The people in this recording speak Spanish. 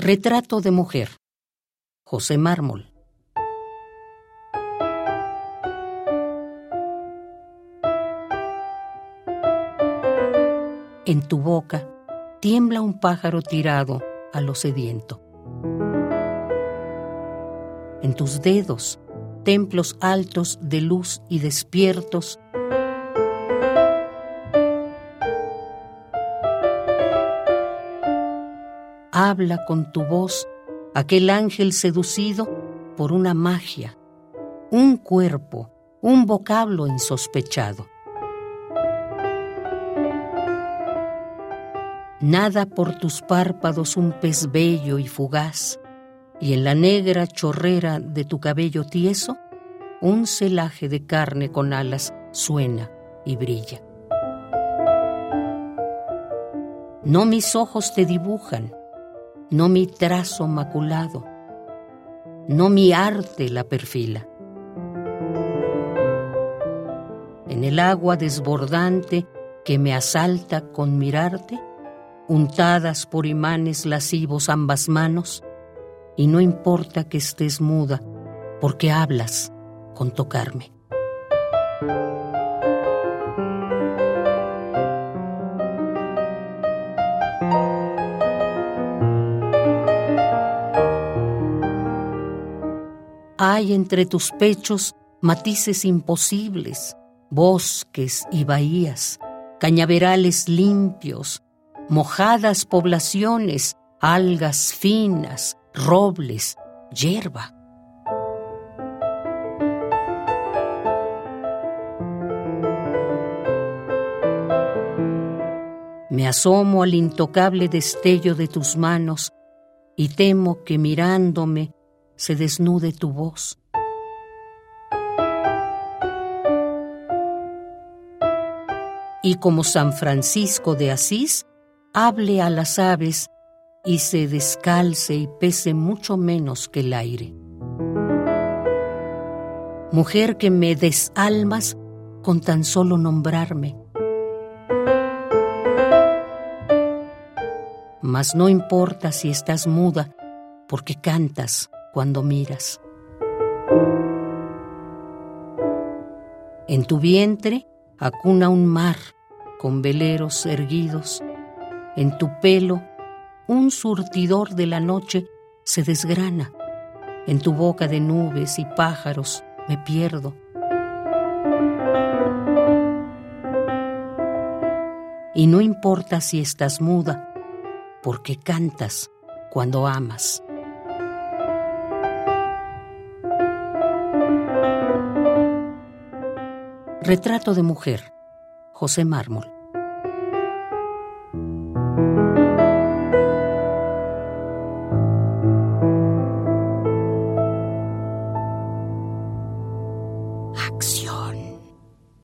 Retrato de mujer. José Mármol. En tu boca tiembla un pájaro tirado a lo sediento. En tus dedos, templos altos de luz y despiertos, habla con tu voz aquel ángel seducido por una magia, un cuerpo, un vocablo insospechado. Nada por tus párpados un pez bello y fugaz, y en la negra chorrera de tu cabello tieso, un celaje de carne con alas suena y brilla. No mis ojos te dibujan, no mi trazo maculado, no mi arte la perfila. En el agua desbordante que me asalta con mirarte, untadas por imanes lascivos ambas manos, y no importa que estés muda, porque hablas con tocarme. Hay entre tus pechos matices imposibles, bosques y bahías, cañaverales limpios, mojadas poblaciones, algas finas, robles, hierba. Me asomo al intocable destello de tus manos y temo que mirándome se desnude tu voz. Y como San Francisco de Asís, hable a las aves y se descalce y pese mucho menos que el aire. Mujer que me desalmas con tan solo nombrarme. Mas no importa si estás muda, porque cantas cuando miras. En tu vientre acuna un mar con veleros erguidos. En tu pelo un surtidor de la noche se desgrana. En tu boca de nubes y pájaros me pierdo. Y no importa si estás muda, porque cantas cuando amas. Retrato de mujer, José Mármol.